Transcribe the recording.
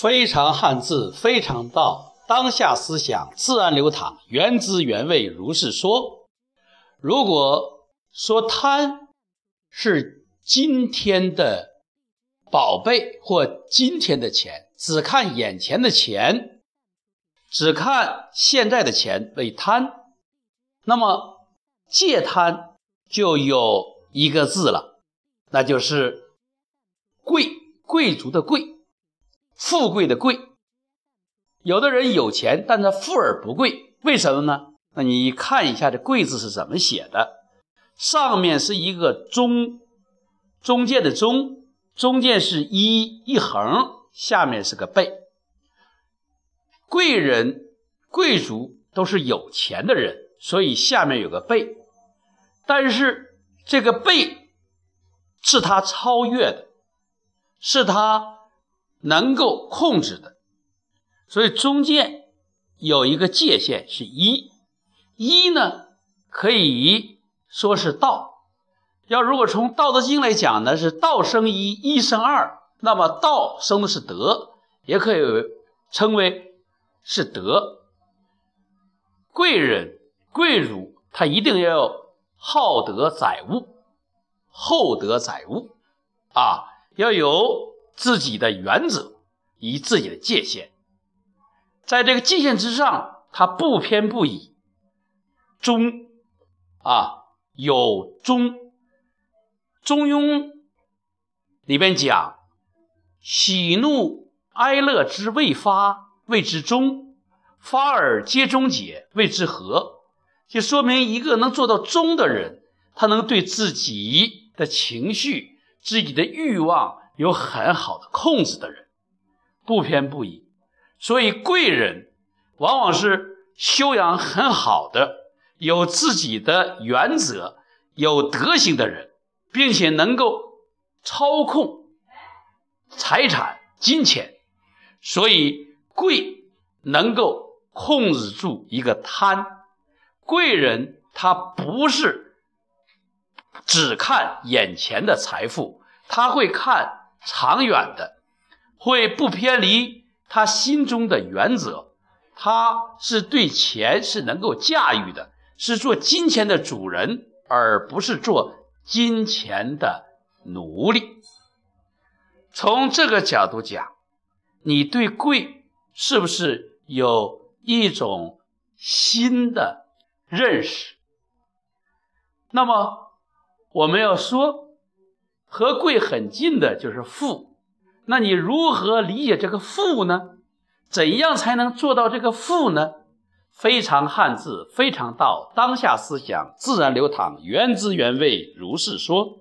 非常汉字，非常道，当下思想自然流淌，原汁原味如是说。如果说贪是今天的宝贝或今天的钱，只看眼前的钱，只看现在的钱为贪，那么戒贪就有一个字了，那就是贵，贵族的贵。富贵的贵，有的人有钱，但他富而不贵，为什么呢？那你看一下这“贵”字是怎么写的，上面是一个中，中间的中，中间是一一横，下面是个贝。贵人、贵族都是有钱的人，所以下面有个贝，但是这个贝是他超越的，是他。能够控制的，所以中间有一个界限是一，一呢可以说是道。要如果从《道德经》来讲呢，是道生一，一生二，那么道生的是德，也可以称为是德。贵人、贵儒他一定要好德载物，厚德载物啊，要有。自己的原则，以自己的界限，在这个界限之上，他不偏不倚，中啊有中，《中庸》里边讲，喜怒哀乐之未发，谓之中；发而皆中解，谓之和。就说明一个能做到中的人，他能对自己的情绪、自己的欲望。有很好的控制的人，不偏不倚，所以贵人往往是修养很好的、有自己的原则、有德行的人，并且能够操控财产、金钱，所以贵能够控制住一个贪。贵人他不是只看眼前的财富，他会看。长远的，会不偏离他心中的原则，他是对钱是能够驾驭的，是做金钱的主人，而不是做金钱的奴隶。从这个角度讲，你对贵是不是有一种新的认识？那么我们要说。和贵很近的就是富，那你如何理解这个富呢？怎样才能做到这个富呢？非常汉字，非常道，当下思想自然流淌，原汁原味，如是说。